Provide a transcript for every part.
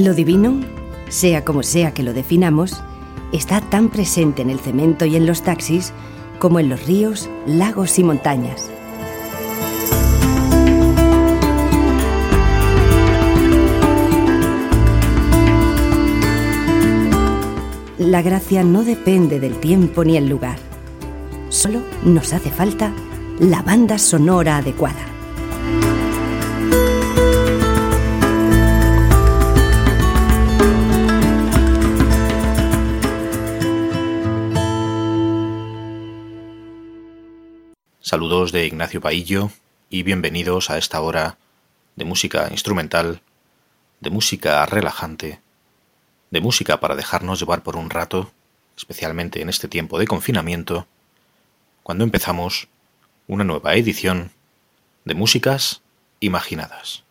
Lo divino, sea como sea que lo definamos, está tan presente en el cemento y en los taxis como en los ríos, lagos y montañas. La gracia no depende del tiempo ni el lugar. Solo nos hace falta la banda sonora adecuada. Saludos de Ignacio Paillo y bienvenidos a esta hora de música instrumental, de música relajante, de música para dejarnos llevar por un rato, especialmente en este tiempo de confinamiento, cuando empezamos una nueva edición de Músicas Imaginadas.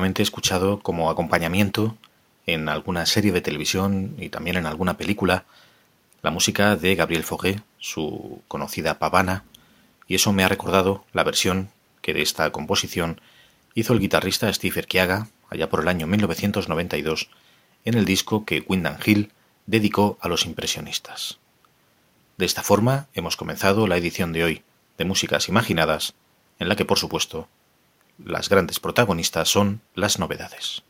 Escuchado como acompañamiento en alguna serie de televisión y también en alguna película la música de Gabriel Fauré, su conocida pavana, y eso me ha recordado la versión que de esta composición hizo el guitarrista Steve Erquiaga allá por el año 1992 en el disco que Wyndham Hill dedicó a los impresionistas. De esta forma hemos comenzado la edición de hoy de Músicas Imaginadas, en la que por supuesto las grandes protagonistas son las novedades.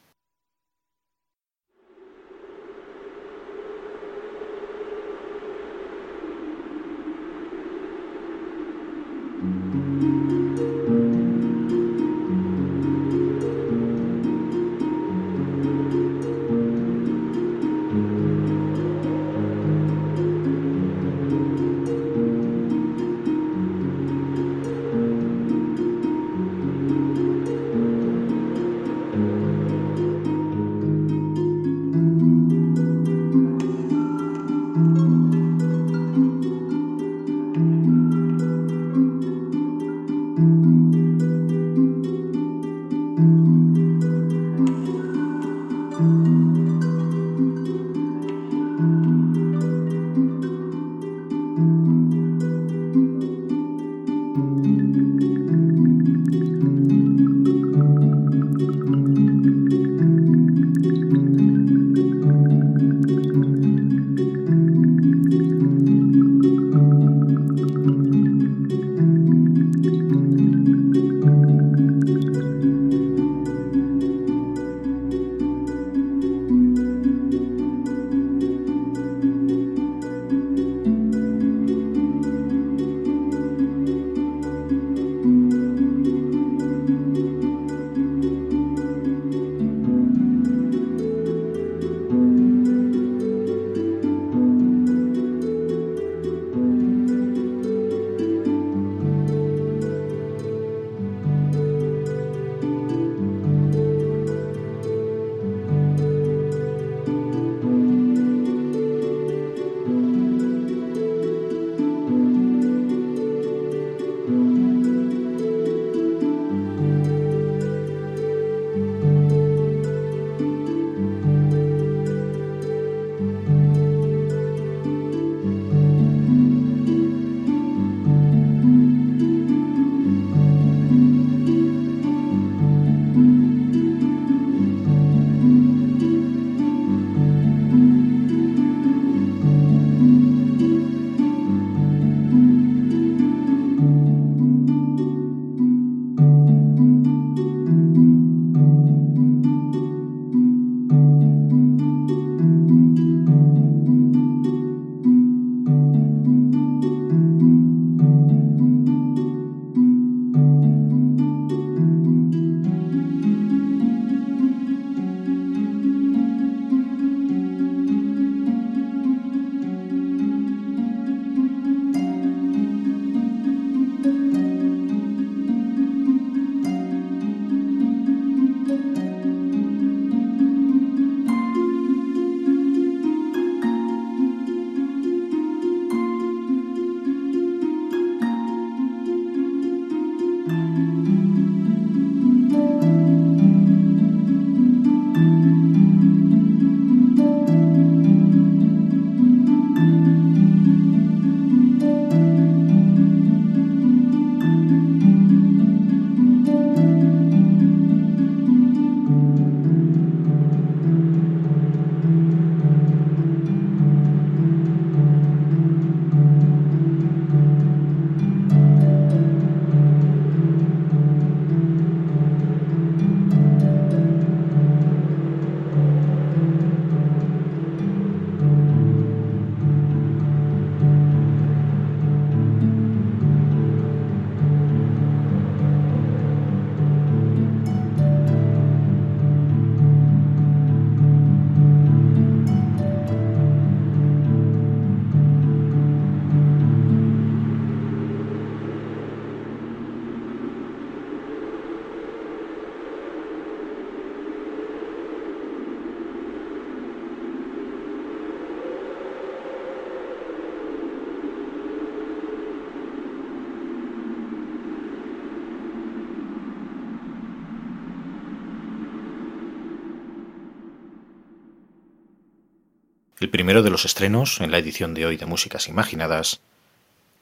El primero de los estrenos en la edición de hoy de Músicas Imaginadas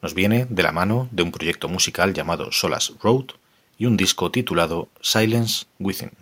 nos viene de la mano de un proyecto musical llamado Solas Road y un disco titulado Silence Within.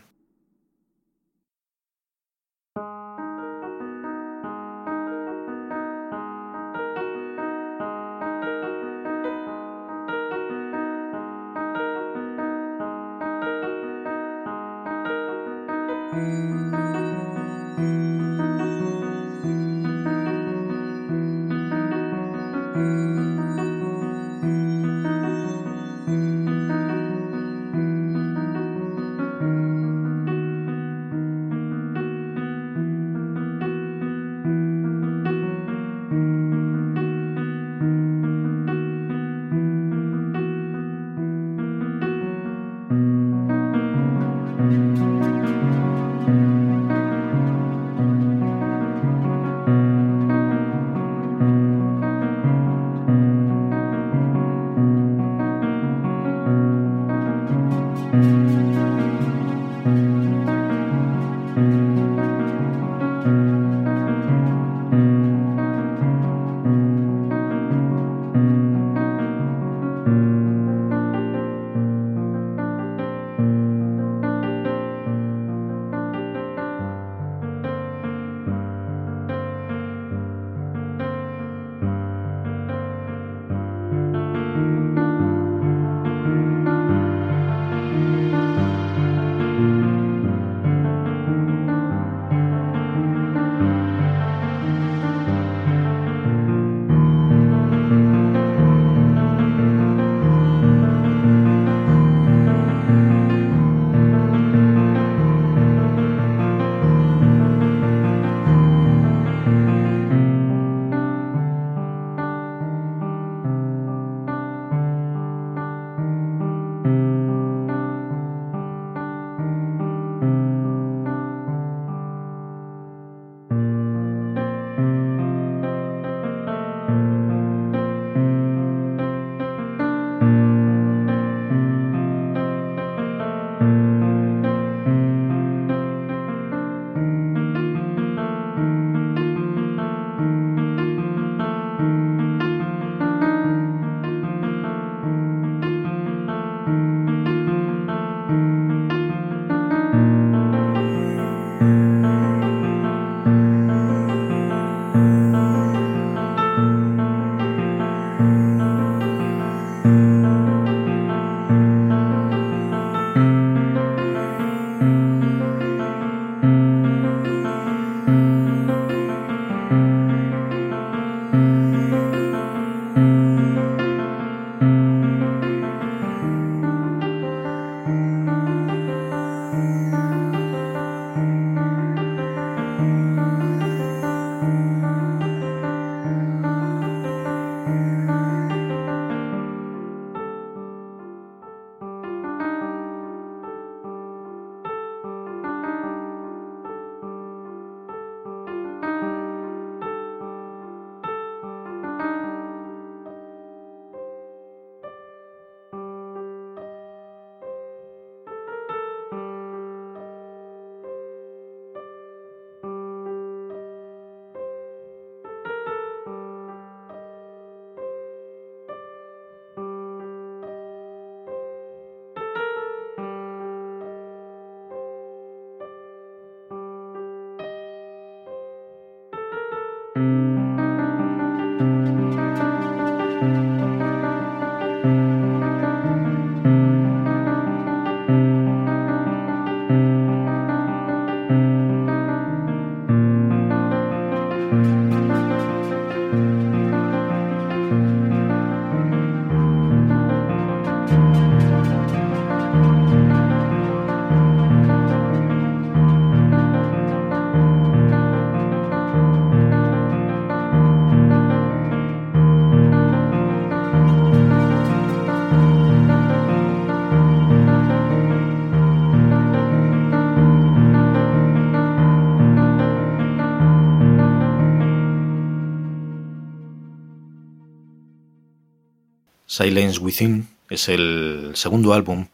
Silence Within es el segundo álbum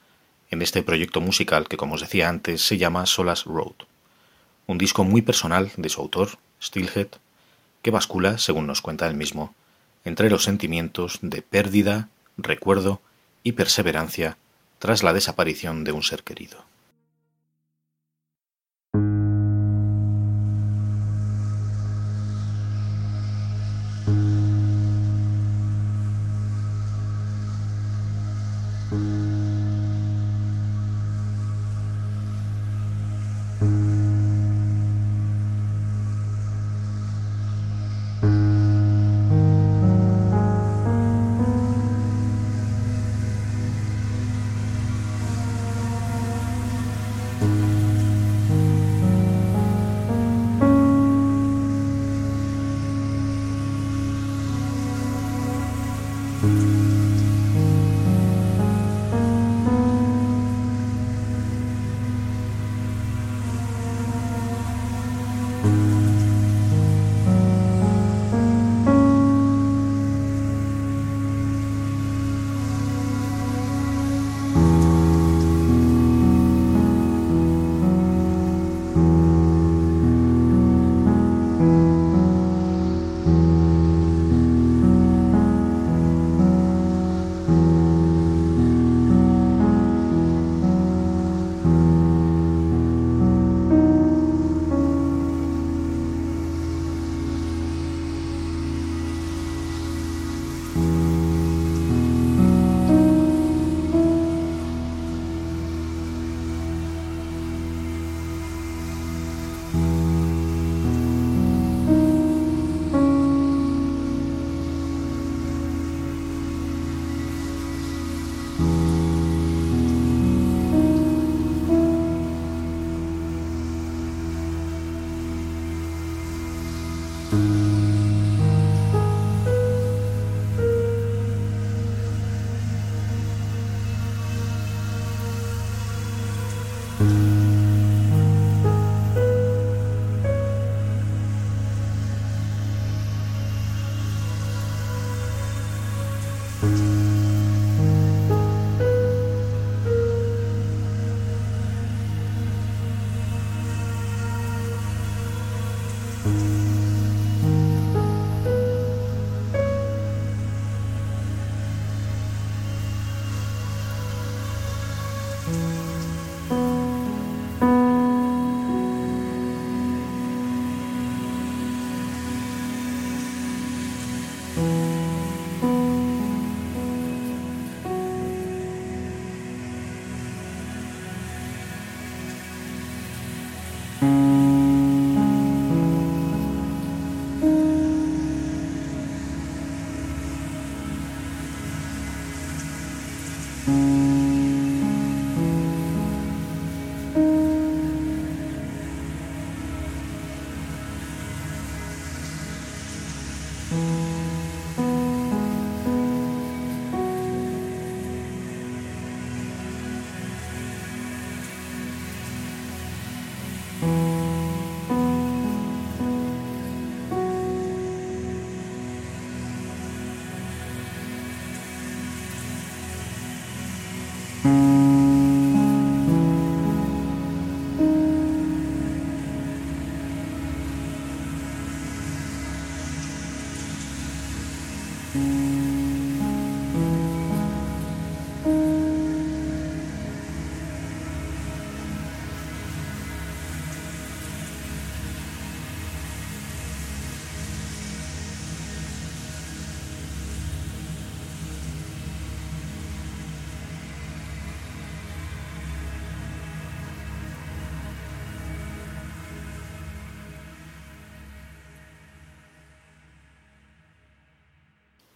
en este proyecto musical que, como os decía antes, se llama Solas Road. Un disco muy personal de su autor, Steelhead, que bascula, según nos cuenta él mismo, entre los sentimientos de pérdida, recuerdo y perseverancia tras la desaparición de un ser querido. Música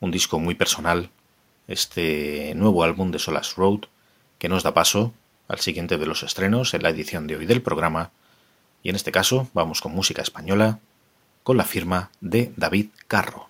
un disco muy personal, este nuevo álbum de Solas Road, que nos da paso al siguiente de los estrenos en la edición de hoy del programa, y en este caso vamos con música española, con la firma de David Carro.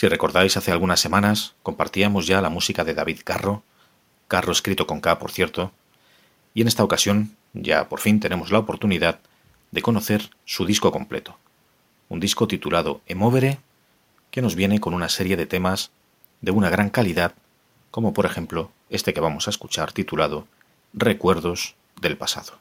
Si recordáis, hace algunas semanas compartíamos ya la música de David Carro, Carro escrito con K, por cierto, y en esta ocasión ya por fin tenemos la oportunidad de conocer su disco completo, un disco titulado Emovere, que nos viene con una serie de temas de una gran calidad, como por ejemplo este que vamos a escuchar titulado Recuerdos del pasado.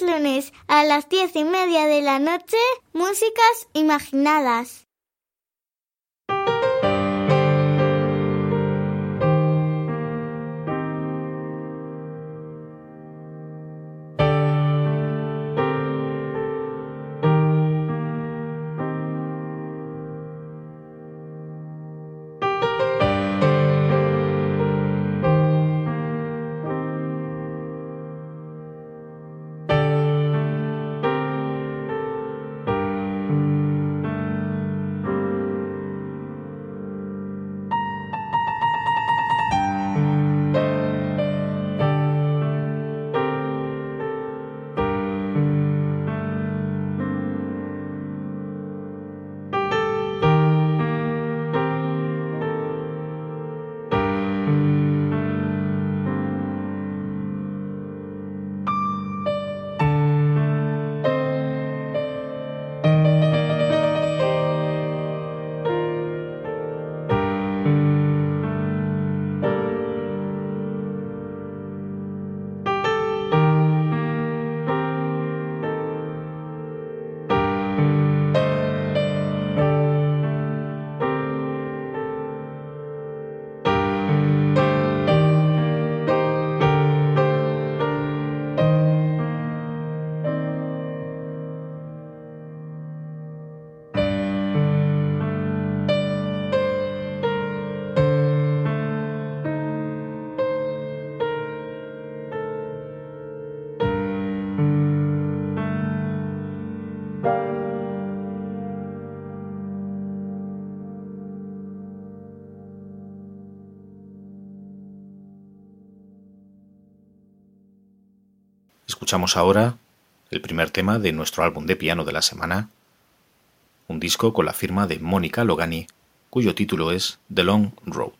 Lunes a las diez y media de la noche, Músicas Imaginadas. Escuchamos ahora el primer tema de nuestro álbum de piano de la semana, un disco con la firma de Mónica Logani, cuyo título es The Long Road.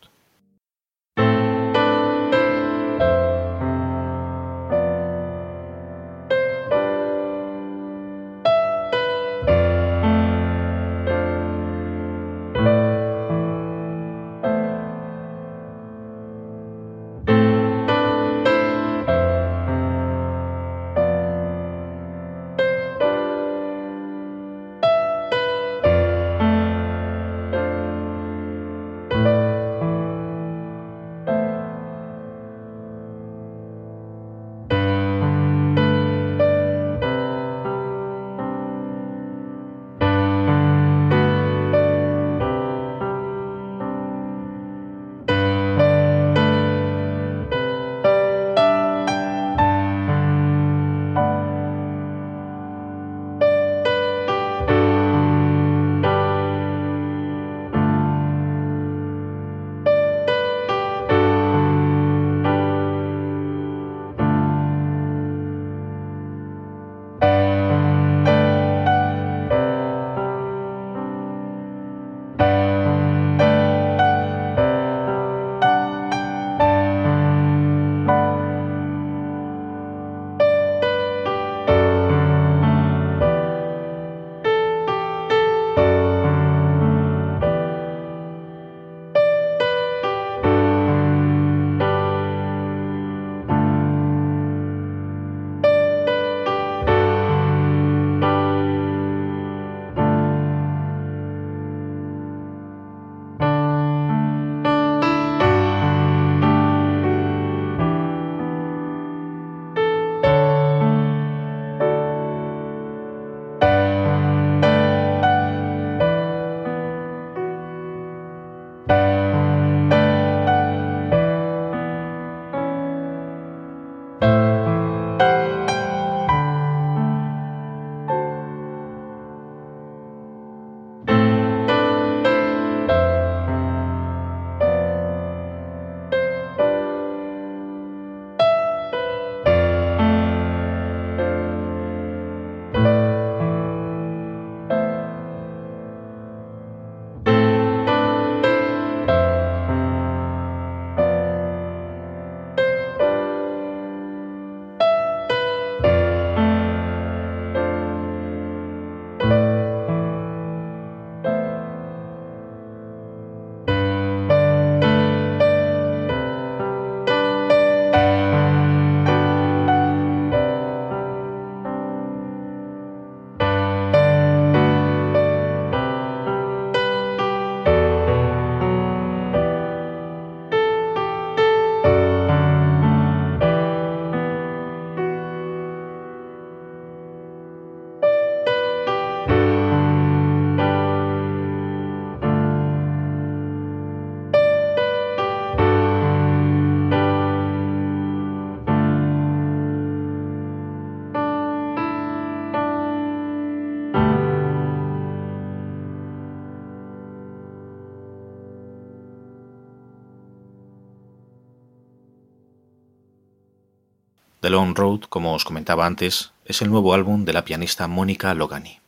The Long Road, como os comentaba antes, es el nuevo álbum de la pianista Mónica Logani.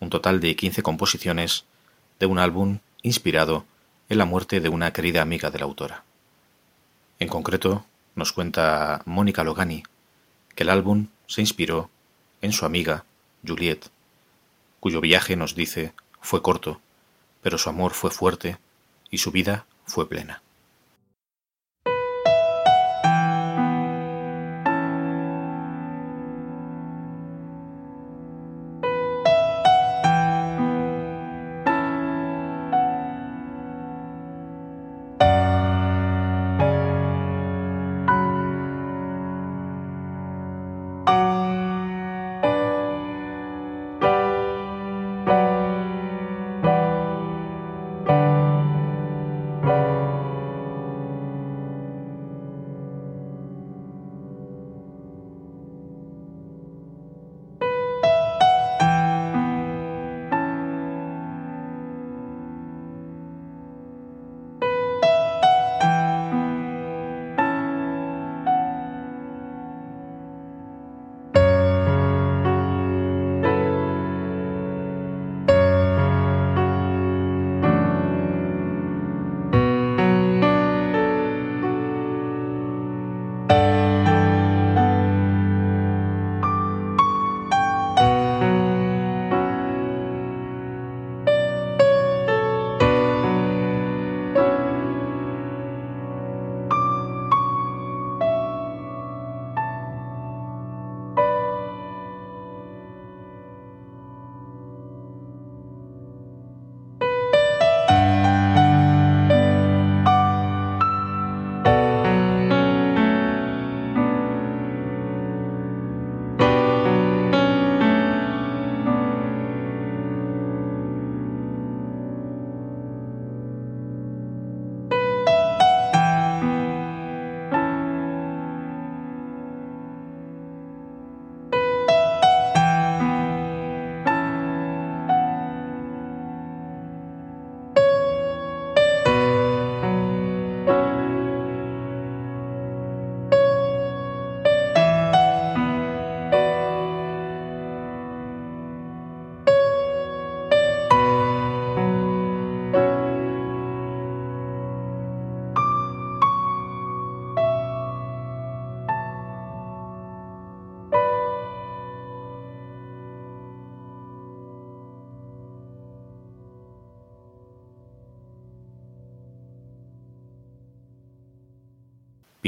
Un total de 15 composiciones de un álbum inspirado en la muerte de una querida amiga de la autora. En concreto, nos cuenta Mónica Logani que el álbum se inspiró en su amiga, Juliette, cuyo viaje, nos dice, fue corto, pero su amor fue fuerte y su vida fue plena.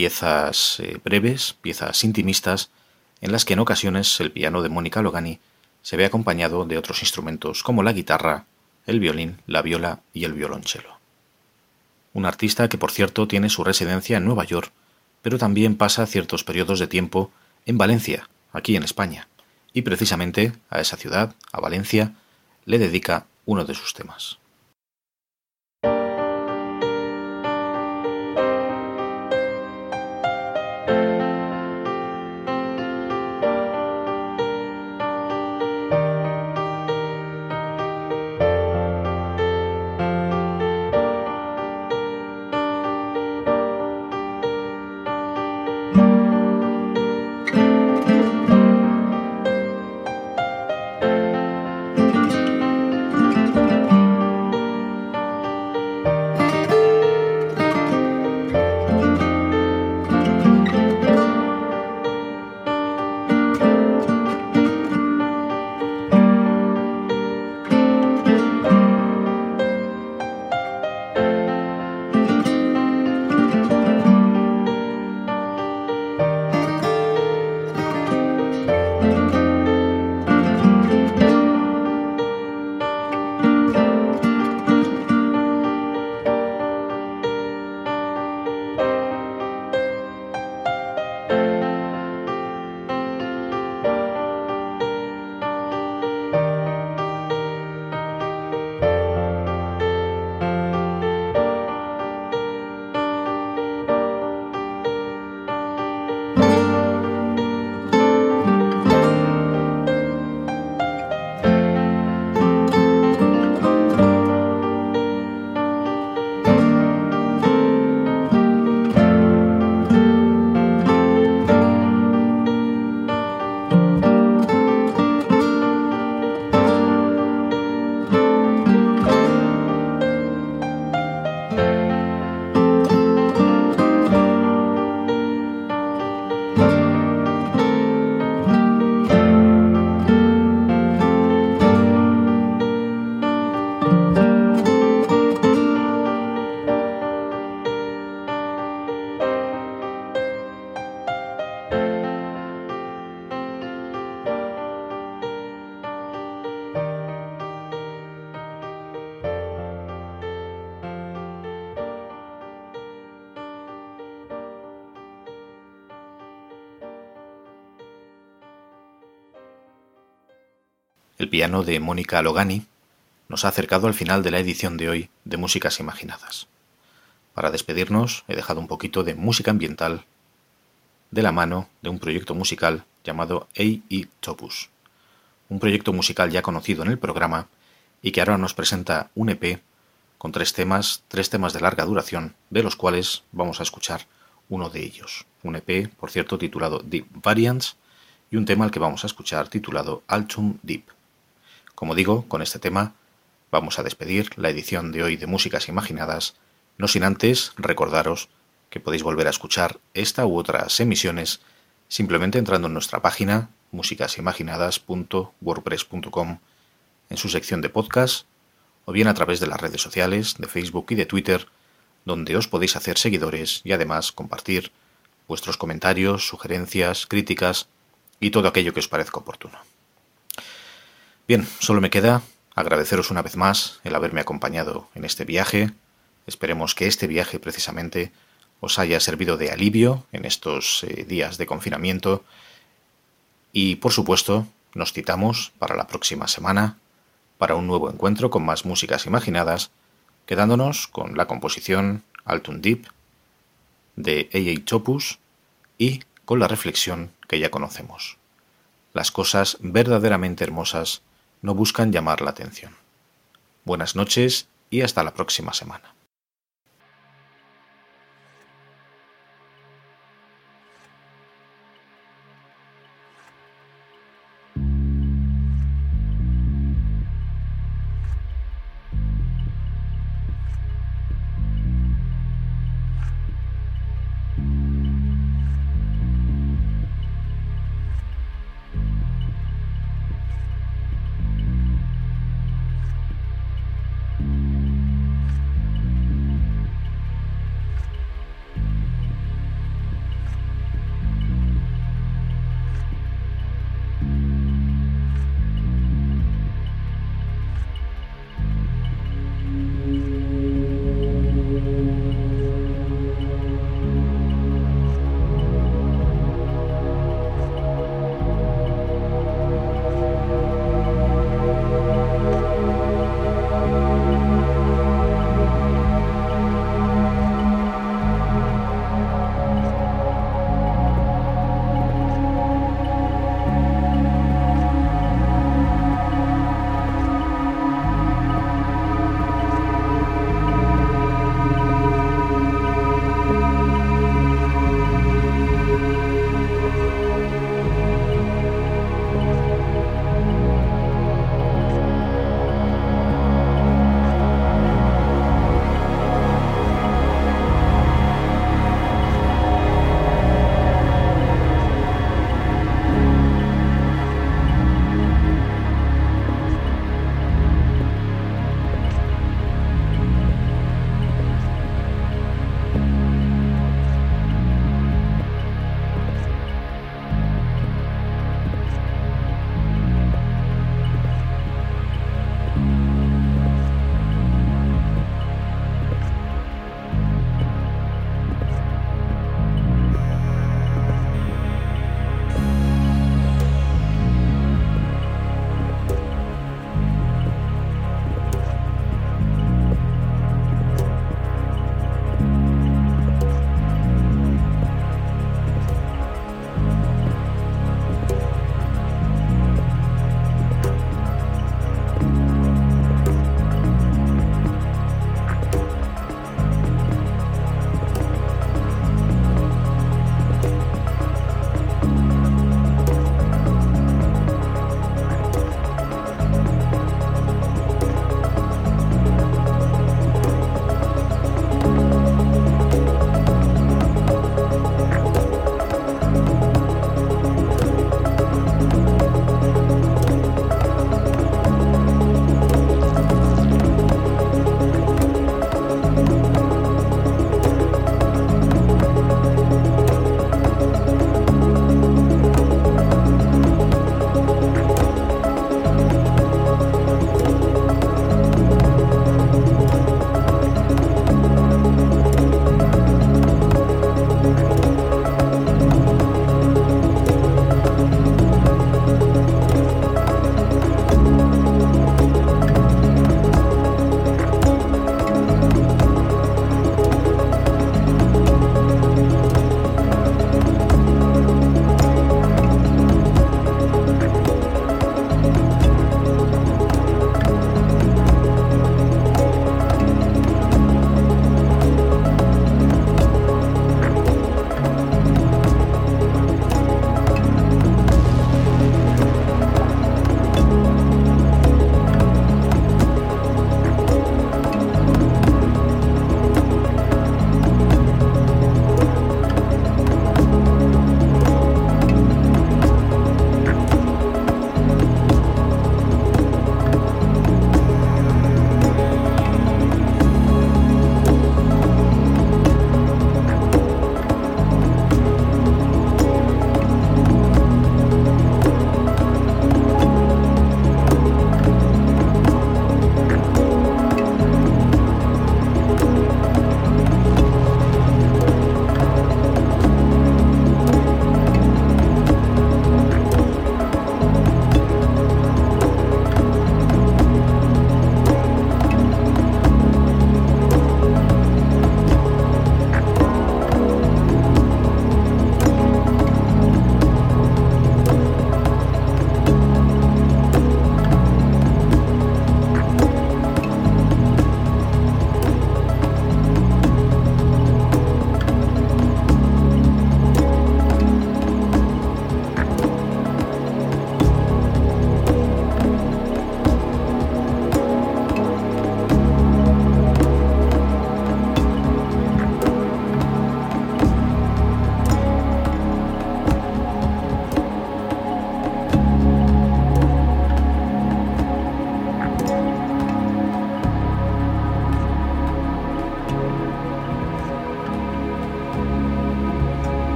Piezas eh, breves, piezas intimistas, en las que en ocasiones el piano de Mónica Logani se ve acompañado de otros instrumentos como la guitarra, el violín, la viola y el violonchelo. Un artista que por cierto tiene su residencia en Nueva York, pero también pasa ciertos periodos de tiempo en Valencia, aquí en España, y precisamente a esa ciudad, a Valencia, le dedica uno de sus temas. Piano de Mónica Logani nos ha acercado al final de la edición de hoy de Músicas Imaginadas. Para despedirnos he dejado un poquito de música ambiental de la mano de un proyecto musical llamado A.E. Topus, un proyecto musical ya conocido en el programa y que ahora nos presenta un EP con tres temas, tres temas de larga duración, de los cuales vamos a escuchar uno de ellos. Un EP, por cierto, titulado Deep Variants y un tema al que vamos a escuchar titulado Altum Deep. Como digo, con este tema vamos a despedir la edición de hoy de Músicas Imaginadas, no sin antes recordaros que podéis volver a escuchar esta u otras emisiones simplemente entrando en nuestra página musicasimaginadas.wordpress.com en su sección de podcast o bien a través de las redes sociales de Facebook y de Twitter donde os podéis hacer seguidores y además compartir vuestros comentarios, sugerencias, críticas y todo aquello que os parezca oportuno. Bien, solo me queda agradeceros una vez más el haberme acompañado en este viaje. Esperemos que este viaje precisamente os haya servido de alivio en estos eh, días de confinamiento y por supuesto nos citamos para la próxima semana para un nuevo encuentro con más músicas imaginadas, quedándonos con la composición Altun Deep de A.A. Chopus y con la reflexión que ya conocemos. Las cosas verdaderamente hermosas no buscan llamar la atención. Buenas noches y hasta la próxima semana.